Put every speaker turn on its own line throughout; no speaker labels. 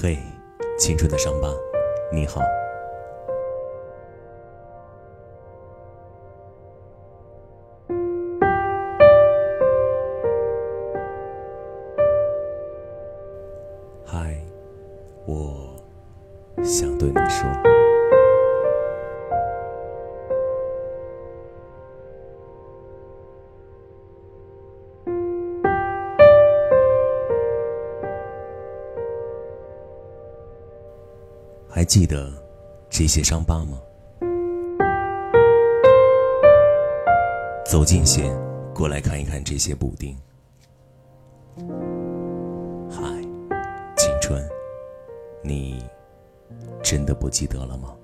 嘿，青春的伤疤，你好。嗨，我想对你说。还记得这些伤疤吗？走近些，过来看一看这些补丁。嗨，青春，你真的不记得了吗？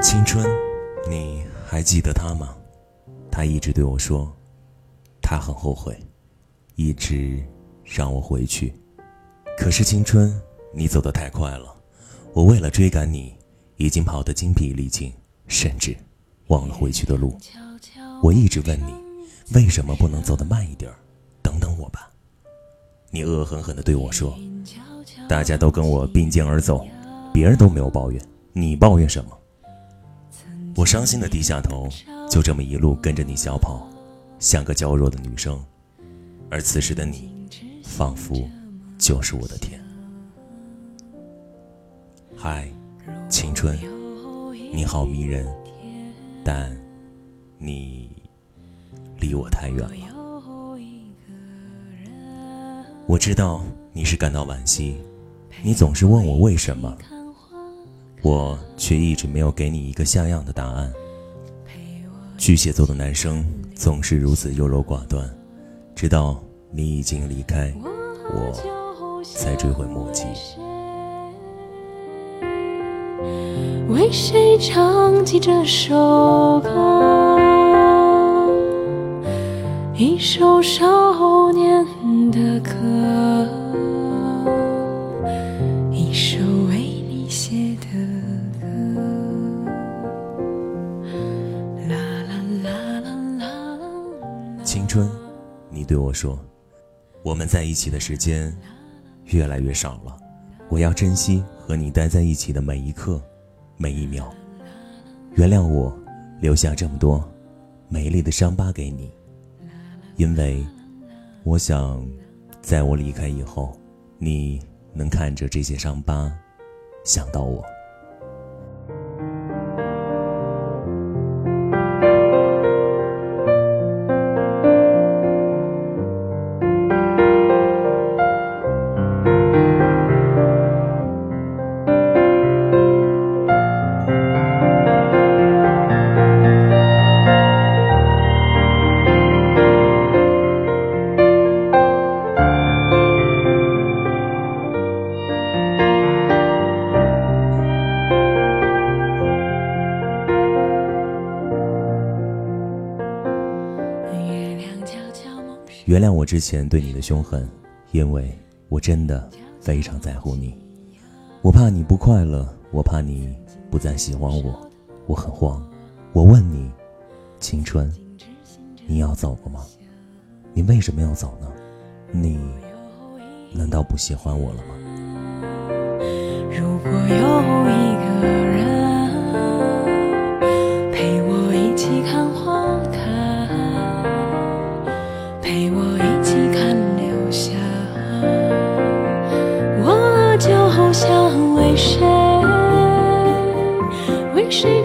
青春，你还记得他吗？他一直对我说，他很后悔，一直。让我回去，可是青春，你走得太快了。我为了追赶你，已经跑得精疲力尽，甚至忘了回去的路。我一直问你，为什么不能走得慢一点？等等我吧。你恶狠狠地对我说：“大家都跟我并肩而走，别人都没有抱怨，你抱怨什么？”我伤心地低下头，就这么一路跟着你小跑，像个娇弱的女生。而此时的你。仿佛就是我的天。嗨，青春，你好迷人，但你离我太远了。我知道你是感到惋惜，你总是问我为什么，我却一直没有给你一个像样的答案。巨蟹座的男生总是如此优柔寡断，直到。你已经离开，我才追悔莫及。
为谁唱起这首歌？一首少年的歌，一首为你写的歌。啦啦啦啦啦。
青春，你对我说。我们在一起的时间越来越少了，我要珍惜和你待在一起的每一刻、每一秒。原谅我留下这么多美丽的伤疤给你，因为我想，在我离开以后，你能看着这些伤疤，想到我。原谅我之前对你的凶狠，因为我真的非常在乎你。我怕你不快乐，我怕你不再喜欢我，我很慌。我问你，青春，你要走了吗？你为什么要走呢？你难道不喜欢我了吗？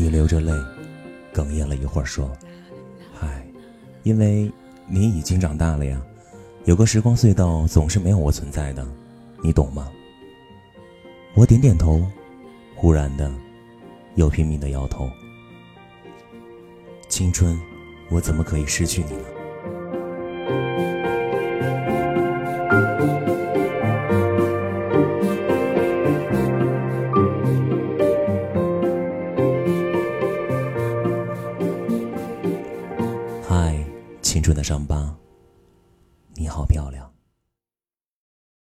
你
流着泪，哽咽了一会儿，说：“嗨，因为你已经长大了呀，有个时光隧道总是没有我存在的，你懂吗？”我点点头，忽然的，又拼命的摇头。青春。我怎么可以失去你呢？嗨，青春的伤疤，